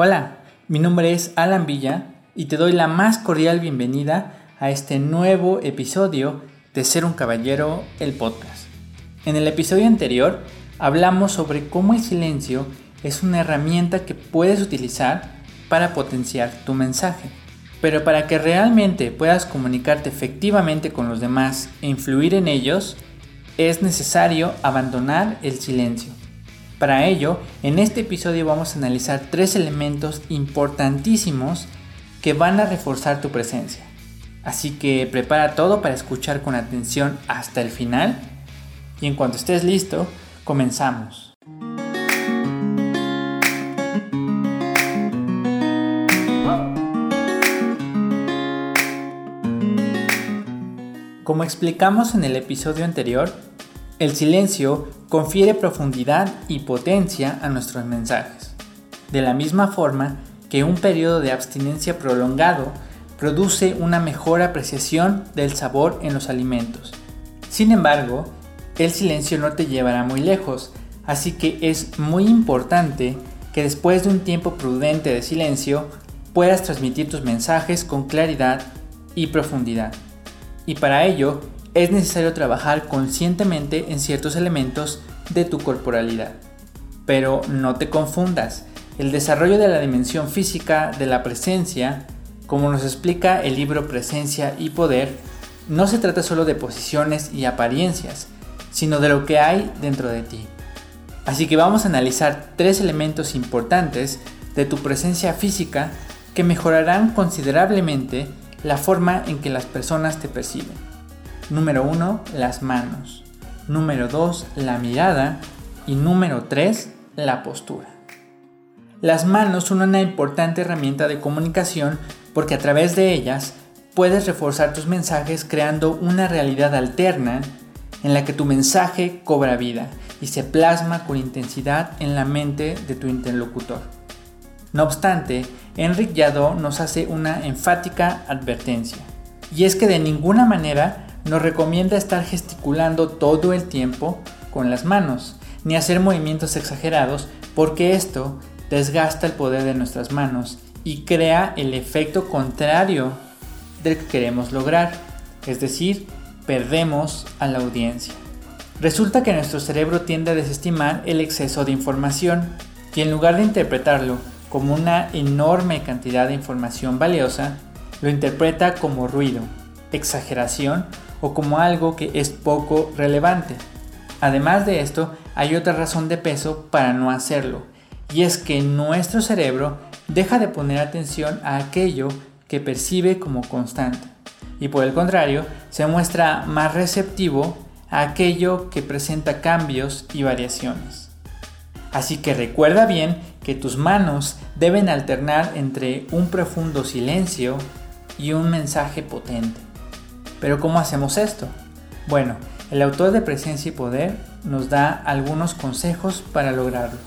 Hola, mi nombre es Alan Villa y te doy la más cordial bienvenida a este nuevo episodio de Ser un Caballero, el podcast. En el episodio anterior hablamos sobre cómo el silencio es una herramienta que puedes utilizar para potenciar tu mensaje. Pero para que realmente puedas comunicarte efectivamente con los demás e influir en ellos, es necesario abandonar el silencio. Para ello, en este episodio vamos a analizar tres elementos importantísimos que van a reforzar tu presencia. Así que prepara todo para escuchar con atención hasta el final y en cuanto estés listo, comenzamos. Como explicamos en el episodio anterior, el silencio confiere profundidad y potencia a nuestros mensajes, de la misma forma que un periodo de abstinencia prolongado produce una mejor apreciación del sabor en los alimentos. Sin embargo, el silencio no te llevará muy lejos, así que es muy importante que después de un tiempo prudente de silencio puedas transmitir tus mensajes con claridad y profundidad. Y para ello es necesario trabajar conscientemente en ciertos elementos de tu corporalidad. Pero no te confundas, el desarrollo de la dimensión física de la presencia, como nos explica el libro Presencia y Poder, no se trata solo de posiciones y apariencias, sino de lo que hay dentro de ti. Así que vamos a analizar tres elementos importantes de tu presencia física que mejorarán considerablemente la forma en que las personas te perciben. Número 1, las manos. Número 2, la mirada. Y número 3, la postura. Las manos son una importante herramienta de comunicación porque a través de ellas puedes reforzar tus mensajes creando una realidad alterna en la que tu mensaje cobra vida y se plasma con intensidad en la mente de tu interlocutor. No obstante, Enric Yadó nos hace una enfática advertencia, y es que de ninguna manera nos recomienda estar gesticulando todo el tiempo con las manos, ni hacer movimientos exagerados, porque esto desgasta el poder de nuestras manos y crea el efecto contrario del que queremos lograr, es decir, perdemos a la audiencia. Resulta que nuestro cerebro tiende a desestimar el exceso de información y en lugar de interpretarlo como una enorme cantidad de información valiosa, lo interpreta como ruido, exageración o como algo que es poco relevante. Además de esto, hay otra razón de peso para no hacerlo, y es que nuestro cerebro deja de poner atención a aquello que percibe como constante, y por el contrario, se muestra más receptivo a aquello que presenta cambios y variaciones. Así que recuerda bien que tus manos deben alternar entre un profundo silencio y un mensaje potente. Pero ¿cómo hacemos esto? Bueno, el autor de Presencia y Poder nos da algunos consejos para lograrlo.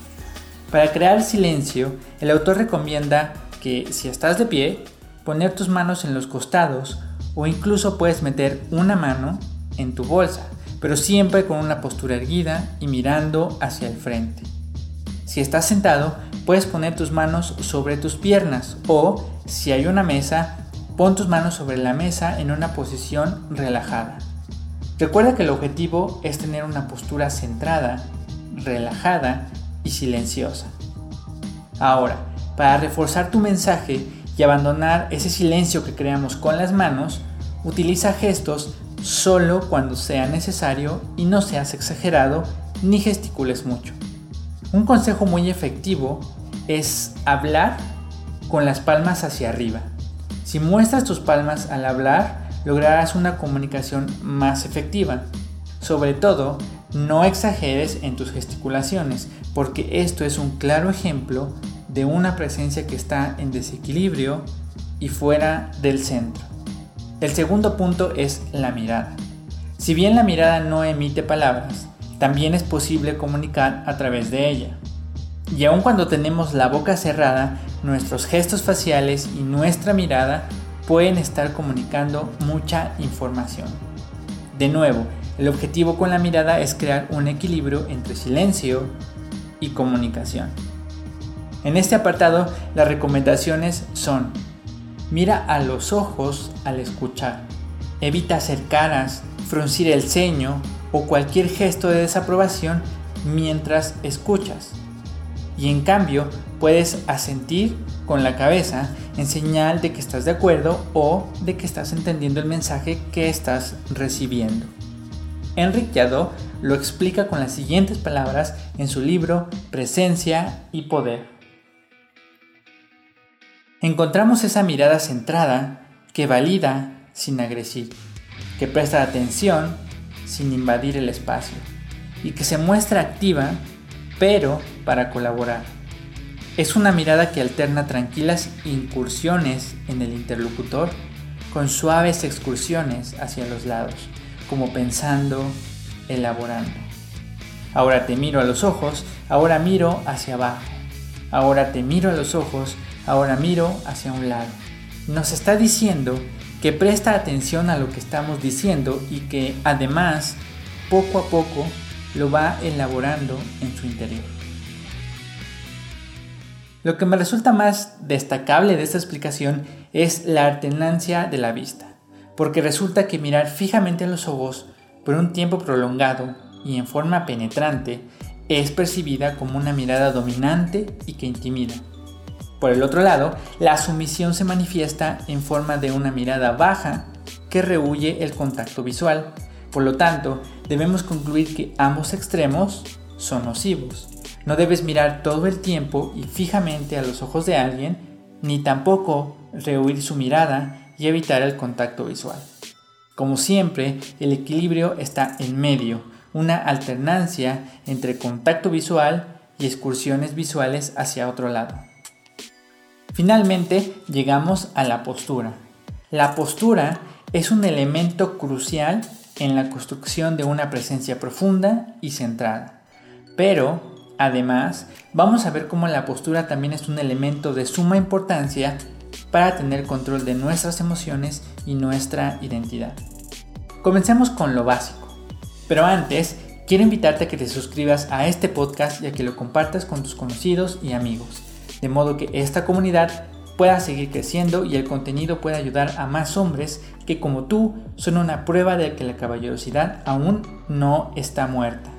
Para crear silencio, el autor recomienda que si estás de pie, poner tus manos en los costados o incluso puedes meter una mano en tu bolsa, pero siempre con una postura erguida y mirando hacia el frente. Si estás sentado, puedes poner tus manos sobre tus piernas o, si hay una mesa, Pon tus manos sobre la mesa en una posición relajada. Recuerda que el objetivo es tener una postura centrada, relajada y silenciosa. Ahora, para reforzar tu mensaje y abandonar ese silencio que creamos con las manos, utiliza gestos solo cuando sea necesario y no seas exagerado ni gesticules mucho. Un consejo muy efectivo es hablar con las palmas hacia arriba. Si muestras tus palmas al hablar, lograrás una comunicación más efectiva. Sobre todo, no exageres en tus gesticulaciones, porque esto es un claro ejemplo de una presencia que está en desequilibrio y fuera del centro. El segundo punto es la mirada. Si bien la mirada no emite palabras, también es posible comunicar a través de ella. Y aun cuando tenemos la boca cerrada, nuestros gestos faciales y nuestra mirada pueden estar comunicando mucha información. De nuevo, el objetivo con la mirada es crear un equilibrio entre silencio y comunicación. En este apartado las recomendaciones son mira a los ojos al escuchar, evita hacer caras, fruncir el ceño o cualquier gesto de desaprobación mientras escuchas. Y en cambio puedes asentir con la cabeza en señal de que estás de acuerdo o de que estás entendiendo el mensaje que estás recibiendo. Enrique Yadó lo explica con las siguientes palabras en su libro Presencia y Poder. Encontramos esa mirada centrada que valida sin agresir, que presta atención sin invadir el espacio y que se muestra activa pero para colaborar. Es una mirada que alterna tranquilas incursiones en el interlocutor con suaves excursiones hacia los lados, como pensando, elaborando. Ahora te miro a los ojos, ahora miro hacia abajo. Ahora te miro a los ojos, ahora miro hacia un lado. Nos está diciendo que presta atención a lo que estamos diciendo y que además poco a poco lo va elaborando en su interior. Lo que me resulta más destacable de esta explicación es la alternancia de la vista, porque resulta que mirar fijamente a los ojos por un tiempo prolongado y en forma penetrante es percibida como una mirada dominante y que intimida. Por el otro lado, la sumisión se manifiesta en forma de una mirada baja que rehuye el contacto visual. Por lo tanto, debemos concluir que ambos extremos son nocivos. No debes mirar todo el tiempo y fijamente a los ojos de alguien, ni tampoco rehuir su mirada y evitar el contacto visual. Como siempre, el equilibrio está en medio, una alternancia entre contacto visual y excursiones visuales hacia otro lado. Finalmente, llegamos a la postura. La postura es un elemento crucial en la construcción de una presencia profunda y centrada. Pero, además, vamos a ver cómo la postura también es un elemento de suma importancia para tener control de nuestras emociones y nuestra identidad. Comencemos con lo básico, pero antes quiero invitarte a que te suscribas a este podcast y a que lo compartas con tus conocidos y amigos, de modo que esta comunidad pueda seguir creciendo y el contenido pueda ayudar a más hombres que como tú son una prueba de que la caballerosidad aún no está muerta.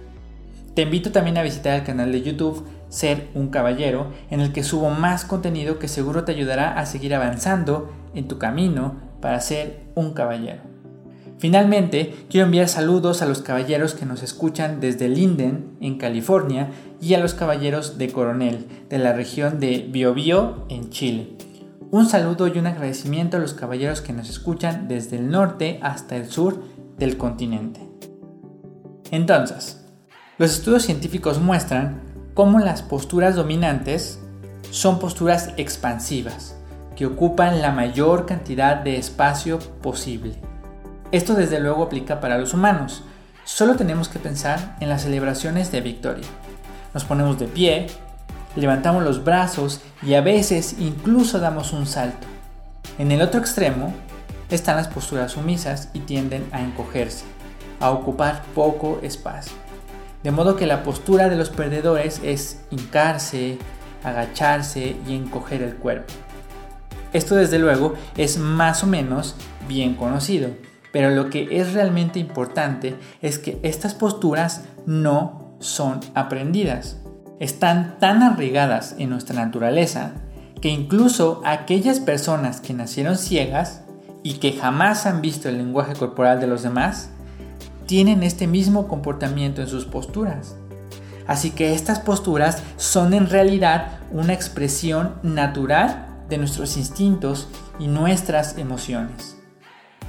Te invito también a visitar el canal de YouTube Ser un Caballero, en el que subo más contenido que seguro te ayudará a seguir avanzando en tu camino para ser un caballero. Finalmente, quiero enviar saludos a los caballeros que nos escuchan desde Linden, en California, y a los caballeros de Coronel, de la región de Biobío, en Chile. Un saludo y un agradecimiento a los caballeros que nos escuchan desde el norte hasta el sur del continente. Entonces, los estudios científicos muestran cómo las posturas dominantes son posturas expansivas, que ocupan la mayor cantidad de espacio posible. Esto desde luego aplica para los humanos. Solo tenemos que pensar en las celebraciones de victoria. Nos ponemos de pie, levantamos los brazos y a veces incluso damos un salto. En el otro extremo están las posturas sumisas y tienden a encogerse, a ocupar poco espacio. De modo que la postura de los perdedores es hincarse, agacharse y encoger el cuerpo. Esto desde luego es más o menos bien conocido, pero lo que es realmente importante es que estas posturas no son aprendidas están tan arraigadas en nuestra naturaleza que incluso aquellas personas que nacieron ciegas y que jamás han visto el lenguaje corporal de los demás, tienen este mismo comportamiento en sus posturas. Así que estas posturas son en realidad una expresión natural de nuestros instintos y nuestras emociones.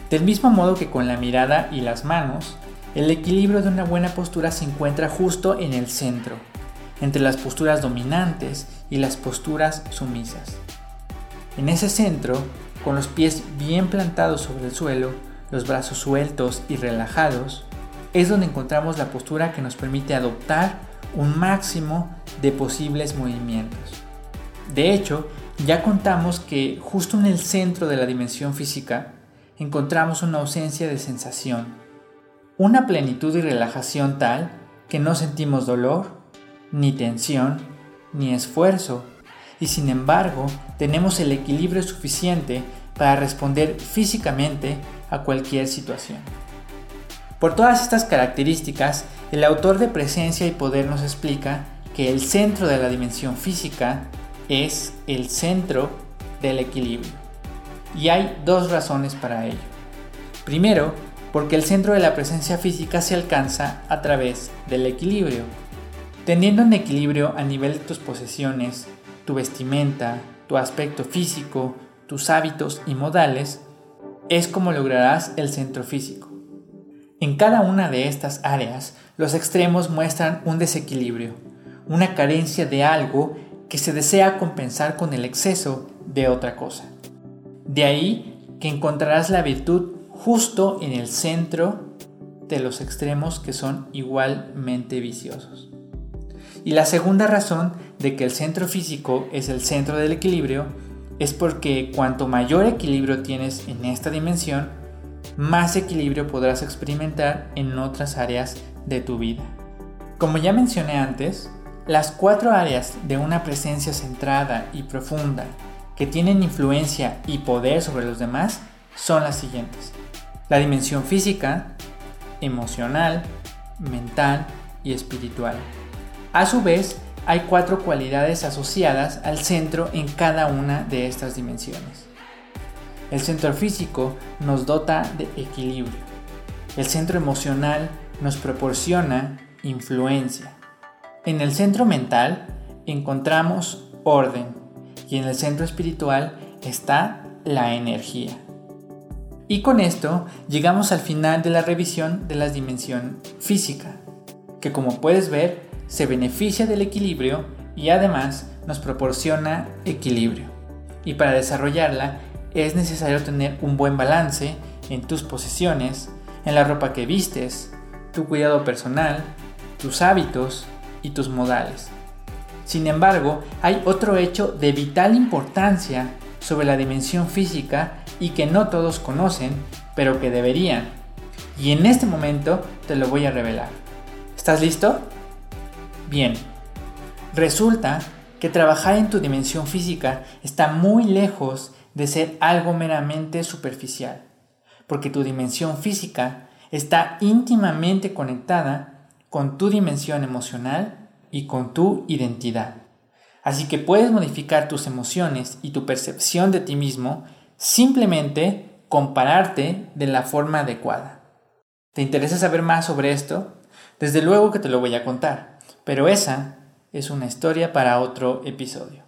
Del mismo modo que con la mirada y las manos, el equilibrio de una buena postura se encuentra justo en el centro entre las posturas dominantes y las posturas sumisas. En ese centro, con los pies bien plantados sobre el suelo, los brazos sueltos y relajados, es donde encontramos la postura que nos permite adoptar un máximo de posibles movimientos. De hecho, ya contamos que justo en el centro de la dimensión física encontramos una ausencia de sensación, una plenitud y relajación tal que no sentimos dolor, ni tensión, ni esfuerzo, y sin embargo tenemos el equilibrio suficiente para responder físicamente a cualquier situación. Por todas estas características, el autor de Presencia y Poder nos explica que el centro de la dimensión física es el centro del equilibrio. Y hay dos razones para ello. Primero, porque el centro de la presencia física se alcanza a través del equilibrio. Teniendo un equilibrio a nivel de tus posesiones, tu vestimenta, tu aspecto físico, tus hábitos y modales, es como lograrás el centro físico. En cada una de estas áreas, los extremos muestran un desequilibrio, una carencia de algo que se desea compensar con el exceso de otra cosa. De ahí que encontrarás la virtud justo en el centro de los extremos que son igualmente viciosos. Y la segunda razón de que el centro físico es el centro del equilibrio es porque cuanto mayor equilibrio tienes en esta dimensión, más equilibrio podrás experimentar en otras áreas de tu vida. Como ya mencioné antes, las cuatro áreas de una presencia centrada y profunda que tienen influencia y poder sobre los demás son las siguientes. La dimensión física, emocional, mental y espiritual. A su vez, hay cuatro cualidades asociadas al centro en cada una de estas dimensiones. El centro físico nos dota de equilibrio. El centro emocional nos proporciona influencia. En el centro mental encontramos orden y en el centro espiritual está la energía. Y con esto llegamos al final de la revisión de la dimensión física, que como puedes ver se beneficia del equilibrio y además nos proporciona equilibrio. Y para desarrollarla es necesario tener un buen balance en tus posesiones, en la ropa que vistes, tu cuidado personal, tus hábitos y tus modales. Sin embargo, hay otro hecho de vital importancia sobre la dimensión física y que no todos conocen, pero que deberían. Y en este momento te lo voy a revelar. ¿Estás listo? Bien, resulta que trabajar en tu dimensión física está muy lejos de ser algo meramente superficial, porque tu dimensión física está íntimamente conectada con tu dimensión emocional y con tu identidad. Así que puedes modificar tus emociones y tu percepción de ti mismo simplemente compararte de la forma adecuada. ¿Te interesa saber más sobre esto? Desde luego que te lo voy a contar. Pero esa es una historia para otro episodio.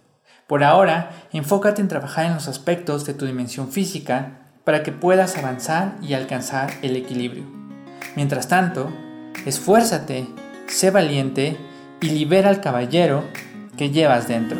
Por ahora, enfócate en trabajar en los aspectos de tu dimensión física para que puedas avanzar y alcanzar el equilibrio. Mientras tanto, esfuérzate, sé valiente y libera al caballero que llevas dentro.